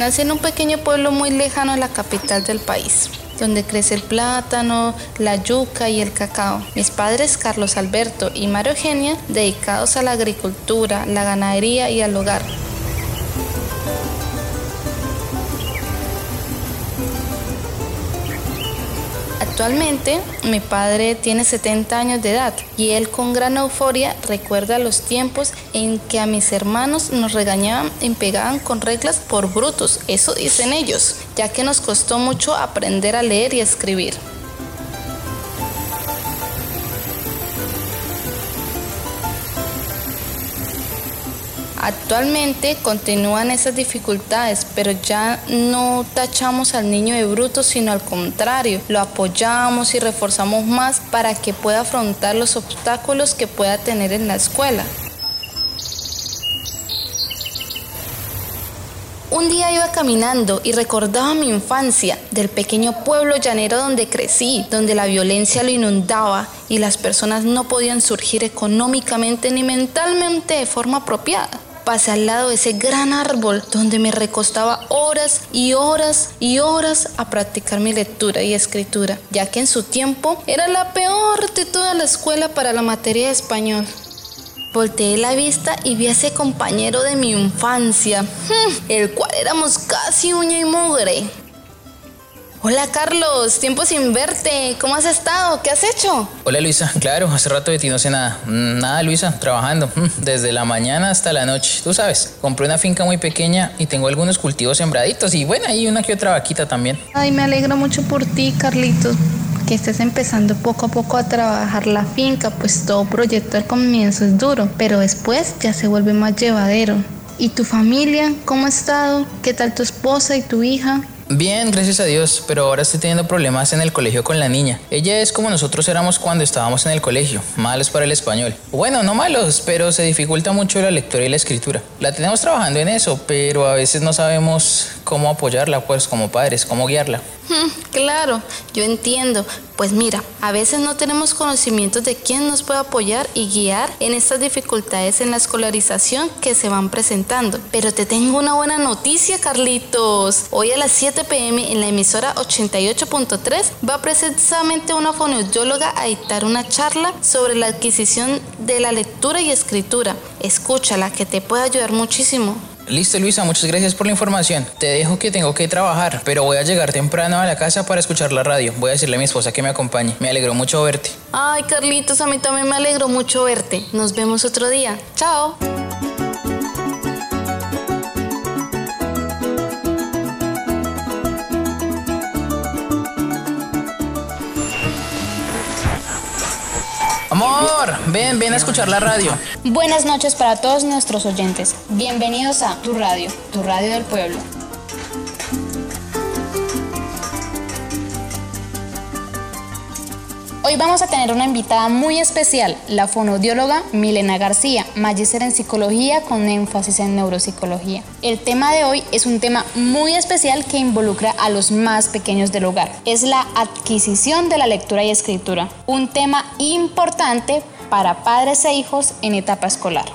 Nací en un pequeño pueblo muy lejano a la capital del país, donde crece el plátano, la yuca y el cacao. Mis padres, Carlos Alberto y María Eugenia, dedicados a la agricultura, la ganadería y al hogar. Actualmente mi padre tiene 70 años de edad y él con gran euforia recuerda los tiempos en que a mis hermanos nos regañaban y pegaban con reglas por brutos, eso dicen ellos, ya que nos costó mucho aprender a leer y escribir. Actualmente continúan esas dificultades, pero ya no tachamos al niño de bruto, sino al contrario, lo apoyamos y reforzamos más para que pueda afrontar los obstáculos que pueda tener en la escuela. Un día iba caminando y recordaba mi infancia del pequeño pueblo llanero donde crecí, donde la violencia lo inundaba y las personas no podían surgir económicamente ni mentalmente de forma apropiada pasé al lado de ese gran árbol donde me recostaba horas y horas y horas a practicar mi lectura y escritura, ya que en su tiempo era la peor de toda la escuela para la materia de español. Volteé la vista y vi a ese compañero de mi infancia, hmm, el cual éramos casi uña y mugre. Hola Carlos, tiempo sin verte. ¿Cómo has estado? ¿Qué has hecho? Hola Luisa, claro, hace rato de ti no sé nada. Mm, nada Luisa, trabajando, mm, desde la mañana hasta la noche. Tú sabes, compré una finca muy pequeña y tengo algunos cultivos sembraditos y bueno, hay una que otra vaquita también. Ay, me alegro mucho por ti, Carlitos que estés empezando poco a poco a trabajar la finca, pues todo proyecto al comienzo es duro, pero después ya se vuelve más llevadero. ¿Y tu familia? ¿Cómo ha estado? ¿Qué tal tu esposa y tu hija? Bien, gracias a Dios, pero ahora estoy teniendo problemas en el colegio con la niña. Ella es como nosotros éramos cuando estábamos en el colegio, malos para el español. Bueno, no malos, pero se dificulta mucho la lectura y la escritura. La tenemos trabajando en eso, pero a veces no sabemos cómo apoyarla, pues como padres, cómo guiarla. Claro, yo entiendo. Pues mira, a veces no tenemos conocimientos de quién nos puede apoyar y guiar en estas dificultades en la escolarización que se van presentando. Pero te tengo una buena noticia, Carlitos. Hoy a las 7 pm en la emisora 88.3 va precisamente una fonoaudióloga a dictar una charla sobre la adquisición de la lectura y escritura. Escúchala, que te puede ayudar muchísimo. Listo, Luisa, muchas gracias por la información. Te dejo que tengo que trabajar, pero voy a llegar temprano a la casa para escuchar la radio. Voy a decirle a mi esposa que me acompañe. Me alegró mucho verte. Ay, Carlitos, a mí también me alegró mucho verte. Nos vemos otro día. Chao. Amor, ven, ven a escuchar la radio. Buenas noches para todos nuestros oyentes. Bienvenidos a Tu Radio, Tu Radio del Pueblo. Hoy vamos a tener una invitada muy especial, la fonoaudióloga Milena García, magíster en psicología con énfasis en neuropsicología. El tema de hoy es un tema muy especial que involucra a los más pequeños del hogar. Es la adquisición de la lectura y escritura, un tema importante para padres e hijos en etapa escolar.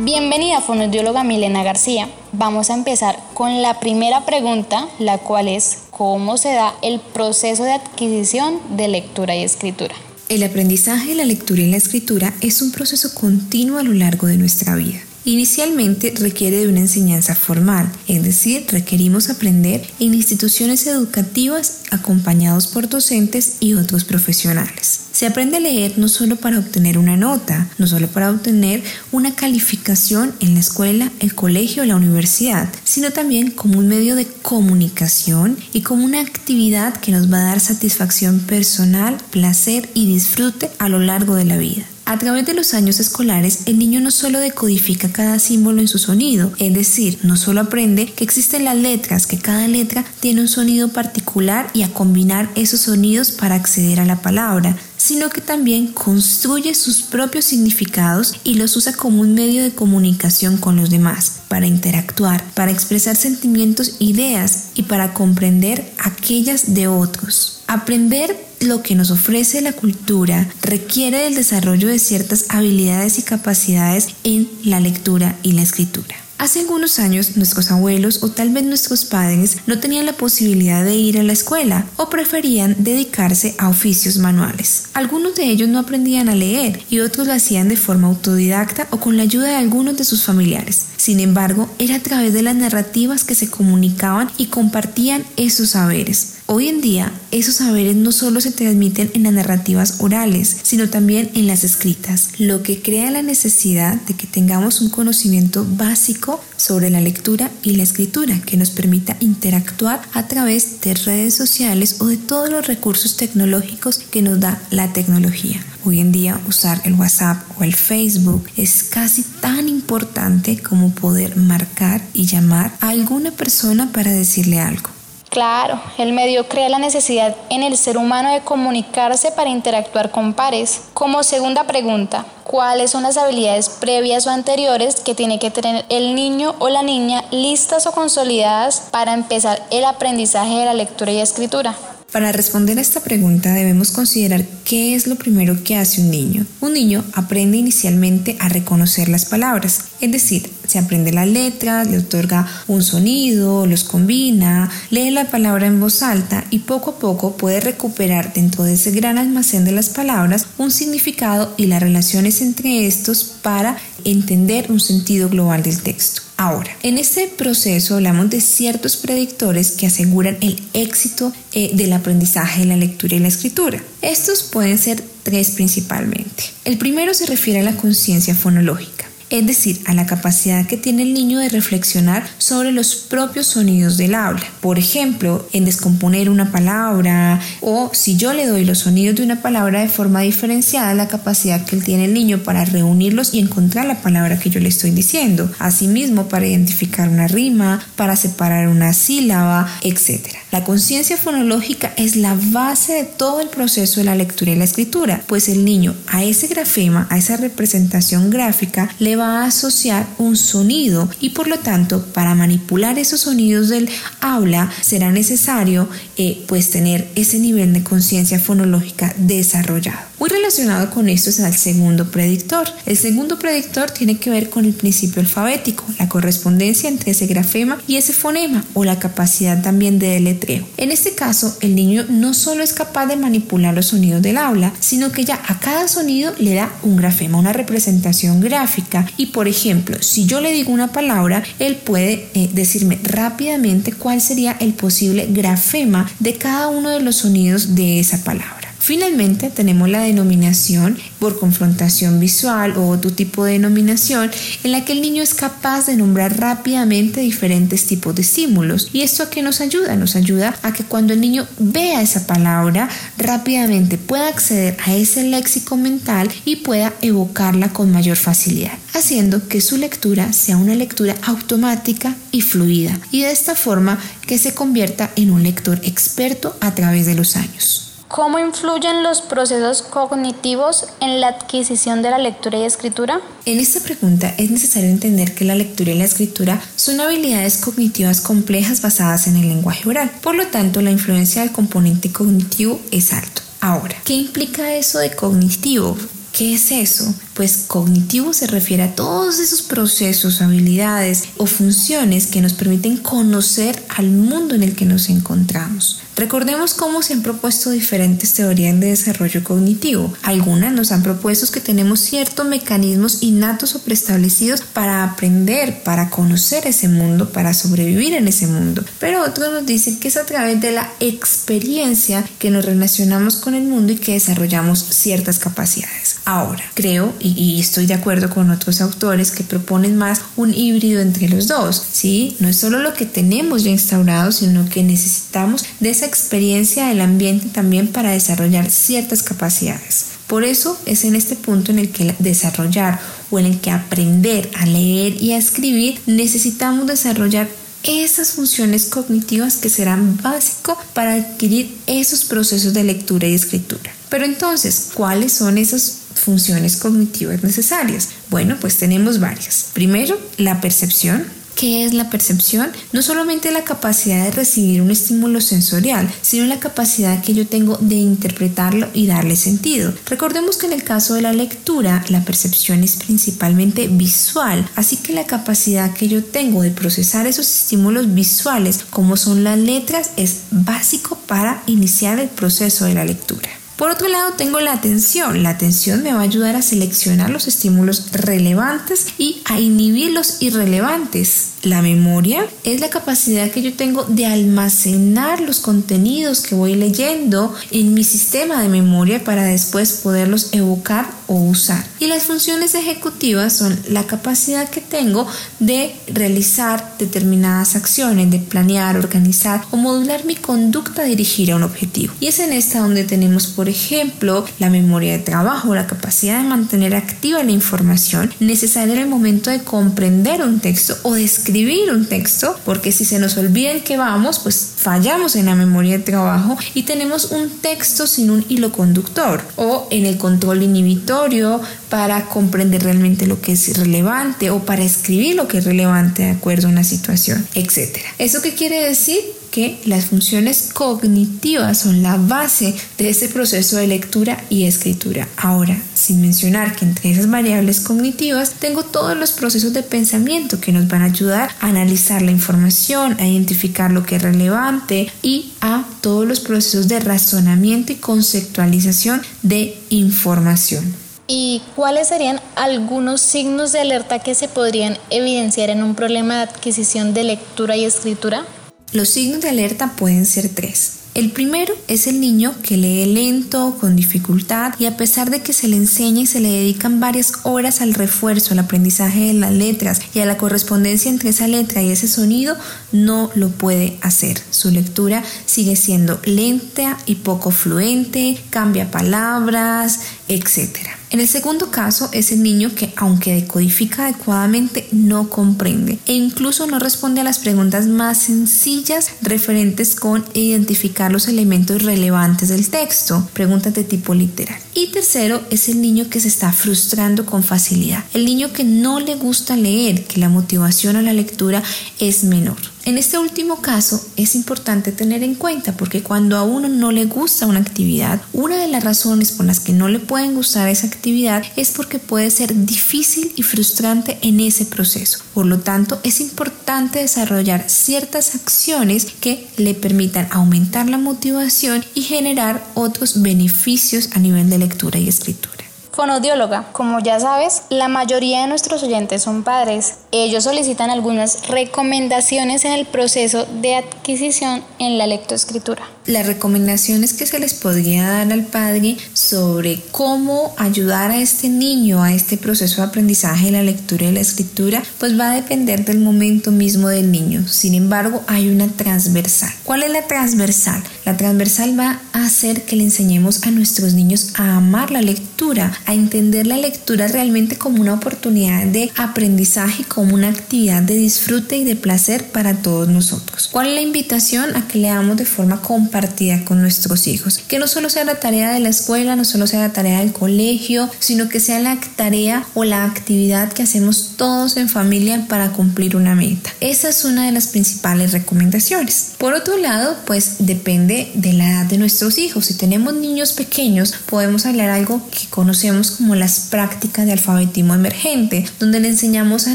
Bienvenida fonoaudióloga Milena García. Vamos a empezar con la primera pregunta, la cual es ¿cómo se da el proceso de adquisición de lectura y escritura? El aprendizaje, la lectura y la escritura es un proceso continuo a lo largo de nuestra vida. Inicialmente requiere de una enseñanza formal, es decir, requerimos aprender en instituciones educativas acompañados por docentes y otros profesionales. Se aprende a leer no solo para obtener una nota, no solo para obtener una calificación en la escuela, el colegio o la universidad, sino también como un medio de comunicación y como una actividad que nos va a dar satisfacción personal, placer y disfrute a lo largo de la vida. A través de los años escolares, el niño no solo decodifica cada símbolo en su sonido, es decir, no solo aprende que existen las letras, que cada letra tiene un sonido particular y a combinar esos sonidos para acceder a la palabra, sino que también construye sus propios significados y los usa como un medio de comunicación con los demás, para interactuar, para expresar sentimientos, ideas y para comprender aquellas de otros. Aprender lo que nos ofrece la cultura requiere del desarrollo de ciertas habilidades y capacidades en la lectura y la escritura. Hace algunos años nuestros abuelos o tal vez nuestros padres no tenían la posibilidad de ir a la escuela o preferían dedicarse a oficios manuales. Algunos de ellos no aprendían a leer y otros lo hacían de forma autodidacta o con la ayuda de algunos de sus familiares. Sin embargo, era a través de las narrativas que se comunicaban y compartían esos saberes. Hoy en día, esos saberes no solo se transmiten en las narrativas orales, sino también en las escritas, lo que crea la necesidad de que tengamos un conocimiento básico sobre la lectura y la escritura que nos permita interactuar a través de redes sociales o de todos los recursos tecnológicos que nos da la tecnología. Hoy en día usar el WhatsApp o el Facebook es casi tan importante como poder marcar y llamar a alguna persona para decirle algo. Claro, el medio crea la necesidad en el ser humano de comunicarse para interactuar con pares. Como segunda pregunta, ¿cuáles son las habilidades previas o anteriores que tiene que tener el niño o la niña listas o consolidadas para empezar el aprendizaje de la lectura y escritura? Para responder a esta pregunta debemos considerar qué es lo primero que hace un niño. Un niño aprende inicialmente a reconocer las palabras, es decir, se aprende las letras, le otorga un sonido, los combina, lee la palabra en voz alta y poco a poco puede recuperar dentro de ese gran almacén de las palabras un significado y las relaciones entre estos para entender un sentido global del texto. Ahora, en este proceso hablamos de ciertos predictores que aseguran el éxito eh, del aprendizaje de la lectura y la escritura. Estos pueden ser tres principalmente. El primero se refiere a la conciencia fonológica es decir, a la capacidad que tiene el niño de reflexionar sobre los propios sonidos del habla. Por ejemplo, en descomponer una palabra o si yo le doy los sonidos de una palabra de forma diferenciada, la capacidad que tiene el niño para reunirlos y encontrar la palabra que yo le estoy diciendo. Asimismo, para identificar una rima, para separar una sílaba, etc. La conciencia fonológica es la base de todo el proceso de la lectura y la escritura, pues el niño a ese grafema, a esa representación gráfica, le va a asociar un sonido y por lo tanto para manipular esos sonidos del aula será necesario eh, pues tener ese nivel de conciencia fonológica desarrollado. Muy relacionado con esto es el segundo predictor. El segundo predictor tiene que ver con el principio alfabético, la correspondencia entre ese grafema y ese fonema o la capacidad también de deletreo. En este caso, el niño no solo es capaz de manipular los sonidos del aula, sino que ya a cada sonido le da un grafema, una representación gráfica y por ejemplo, si yo le digo una palabra, él puede eh, decirme rápidamente cuál sería el posible grafema de cada uno de los sonidos de esa palabra. Finalmente tenemos la denominación por confrontación visual o otro tipo de denominación en la que el niño es capaz de nombrar rápidamente diferentes tipos de estímulos. ¿Y esto a qué nos ayuda? Nos ayuda a que cuando el niño vea esa palabra rápidamente pueda acceder a ese léxico mental y pueda evocarla con mayor facilidad, haciendo que su lectura sea una lectura automática y fluida y de esta forma que se convierta en un lector experto a través de los años. ¿Cómo influyen los procesos cognitivos en la adquisición de la lectura y escritura? En esta pregunta es necesario entender que la lectura y la escritura son habilidades cognitivas complejas basadas en el lenguaje oral. Por lo tanto, la influencia del componente cognitivo es alto. Ahora, ¿qué implica eso de cognitivo? ¿Qué es eso? Pues cognitivo se refiere a todos esos procesos, habilidades o funciones que nos permiten conocer al mundo en el que nos encontramos. Recordemos cómo se han propuesto diferentes teorías de desarrollo cognitivo. Algunas nos han propuesto que tenemos ciertos mecanismos innatos o preestablecidos para aprender, para conocer ese mundo, para sobrevivir en ese mundo. Pero otros nos dicen que es a través de la experiencia que nos relacionamos con el mundo y que desarrollamos ciertas capacidades. Ahora, creo y, estoy de acuerdo con otros autores que proponen más un híbrido entre los dos. ¿sí? No es solo lo que tenemos ya instaurado, sino que necesitamos de esa experiencia del ambiente también para desarrollar ciertas capacidades. Por eso es en este punto en el que desarrollar o en el que aprender a leer y a escribir necesitamos desarrollar esas funciones cognitivas que serán básicos para adquirir esos procesos de lectura y escritura. Pero entonces, ¿cuáles son esas funciones cognitivas necesarias? Bueno, pues tenemos varias. Primero, la percepción, ¿Qué es la percepción? No solamente la capacidad de recibir un estímulo sensorial, sino la capacidad que yo tengo de interpretarlo y darle sentido. Recordemos que en el caso de la lectura, la percepción es principalmente visual, así que la capacidad que yo tengo de procesar esos estímulos visuales, como son las letras, es básico para iniciar el proceso de la lectura. Por otro lado, tengo la atención. La atención me va a ayudar a seleccionar los estímulos relevantes y a inhibir los irrelevantes. La memoria es la capacidad que yo tengo de almacenar los contenidos que voy leyendo en mi sistema de memoria para después poderlos evocar usar. Y las funciones ejecutivas son la capacidad que tengo de realizar determinadas acciones, de planear, organizar o modular mi conducta dirigir a un objetivo. Y es en esta donde tenemos, por ejemplo, la memoria de trabajo, la capacidad de mantener activa la información necesaria en el momento de comprender un texto o de escribir un texto, porque si se nos olvida el que vamos, pues fallamos en la memoria de trabajo y tenemos un texto sin un hilo conductor o en el control inhibitorio para comprender realmente lo que es relevante o para escribir lo que es relevante de acuerdo a una situación, etc. ¿Eso qué quiere decir? Que las funciones cognitivas son la base de ese proceso de lectura y escritura. Ahora, sin mencionar que entre esas variables cognitivas tengo todos los procesos de pensamiento que nos van a ayudar a analizar la información, a identificar lo que es relevante y a todos los procesos de razonamiento y conceptualización de información. ¿Y cuáles serían algunos signos de alerta que se podrían evidenciar en un problema de adquisición de lectura y escritura? Los signos de alerta pueden ser tres. El primero es el niño que lee lento, con dificultad y a pesar de que se le enseña y se le dedican varias horas al refuerzo, al aprendizaje de las letras y a la correspondencia entre esa letra y ese sonido, no lo puede hacer. Su lectura sigue siendo lenta y poco fluente, cambia palabras, etcétera. En el segundo caso es el niño que, aunque decodifica adecuadamente, no comprende e incluso no responde a las preguntas más sencillas referentes con identificar los elementos relevantes del texto, preguntas de tipo literal. Y tercero es el niño que se está frustrando con facilidad, el niño que no le gusta leer, que la motivación a la lectura es menor. En este último caso es importante tener en cuenta porque cuando a uno no le gusta una actividad, una de las razones por las que no le pueden gustar esa actividad es porque puede ser difícil y frustrante en ese proceso. Por lo tanto, es importante desarrollar ciertas acciones que le permitan aumentar la motivación y generar otros beneficios a nivel de lectura y escritura. Fonodióloga, como ya sabes, la mayoría de nuestros oyentes son padres. Ellos solicitan algunas recomendaciones en el proceso de adquisición en la lectoescritura las recomendaciones que se les podría dar al padre sobre cómo ayudar a este niño a este proceso de aprendizaje de la lectura y la escritura, pues va a depender del momento mismo del niño. Sin embargo, hay una transversal. ¿Cuál es la transversal? La transversal va a hacer que le enseñemos a nuestros niños a amar la lectura, a entender la lectura realmente como una oportunidad de aprendizaje, como una actividad de disfrute y de placer para todos nosotros. ¿Cuál es la invitación? A que leamos de forma completa partida con nuestros hijos. Que no solo sea la tarea de la escuela, no solo sea la tarea del colegio, sino que sea la tarea o la actividad que hacemos todos en familia para cumplir una meta. Esa es una de las principales recomendaciones. Por otro lado, pues depende de la edad de nuestros hijos. Si tenemos niños pequeños, podemos hablar algo que conocemos como las prácticas de alfabetismo emergente, donde le enseñamos a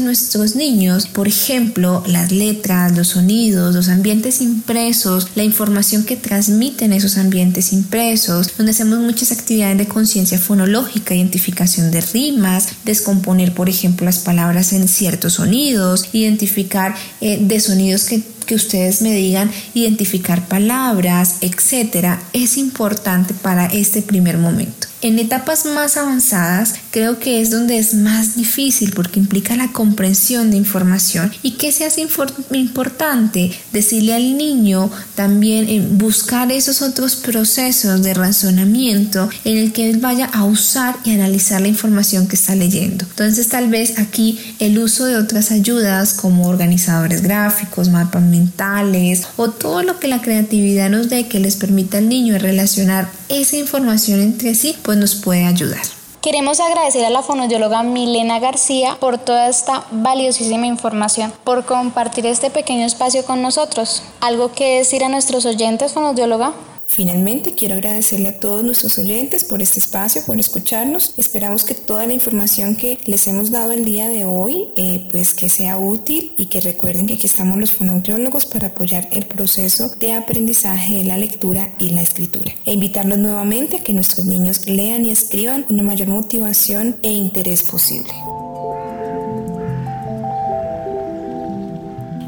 nuestros niños, por ejemplo, las letras, los sonidos, los ambientes impresos, la información que transmiten esos ambientes impresos, donde hacemos muchas actividades de conciencia fonológica, identificación de rimas, descomponer, por ejemplo, las palabras en ciertos sonidos, identificar eh, de sonidos que que ustedes me digan identificar palabras, etcétera, es importante para este primer momento. En etapas más avanzadas creo que es donde es más difícil porque implica la comprensión de información y que se hace importante decirle al niño también eh, buscar esos otros procesos de razonamiento en el que él vaya a usar y analizar la información que está leyendo. Entonces tal vez aquí el uso de otras ayudas como organizadores gráficos, mapas mentales o todo lo que la creatividad nos dé que les permita al niño relacionar esa información entre sí pues nos puede ayudar. Queremos agradecer a la fonodióloga Milena García por toda esta valiosísima información, por compartir este pequeño espacio con nosotros. ¿Algo que decir a nuestros oyentes, fonodióloga? Finalmente, quiero agradecerle a todos nuestros oyentes por este espacio, por escucharnos. Esperamos que toda la información que les hemos dado el día de hoy, eh, pues que sea útil y que recuerden que aquí estamos los fonoaudiólogos para apoyar el proceso de aprendizaje de la lectura y la escritura. E invitarlos nuevamente a que nuestros niños lean y escriban con la mayor motivación e interés posible.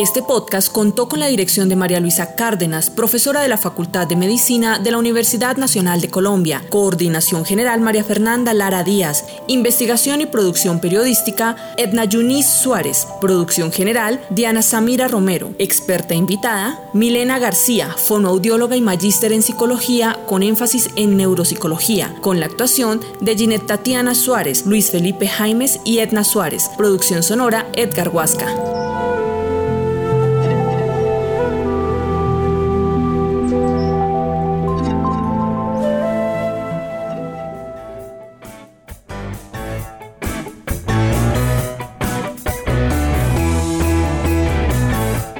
Este podcast contó con la dirección de María Luisa Cárdenas, profesora de la Facultad de Medicina de la Universidad Nacional de Colombia, Coordinación General María Fernanda Lara Díaz, Investigación y Producción Periodística Edna Yunis Suárez, Producción General Diana Samira Romero, experta invitada Milena García, fonoaudióloga y magíster en psicología con énfasis en neuropsicología, con la actuación de Ginette Tatiana Suárez, Luis Felipe Jaimes y Edna Suárez, producción sonora Edgar Huasca.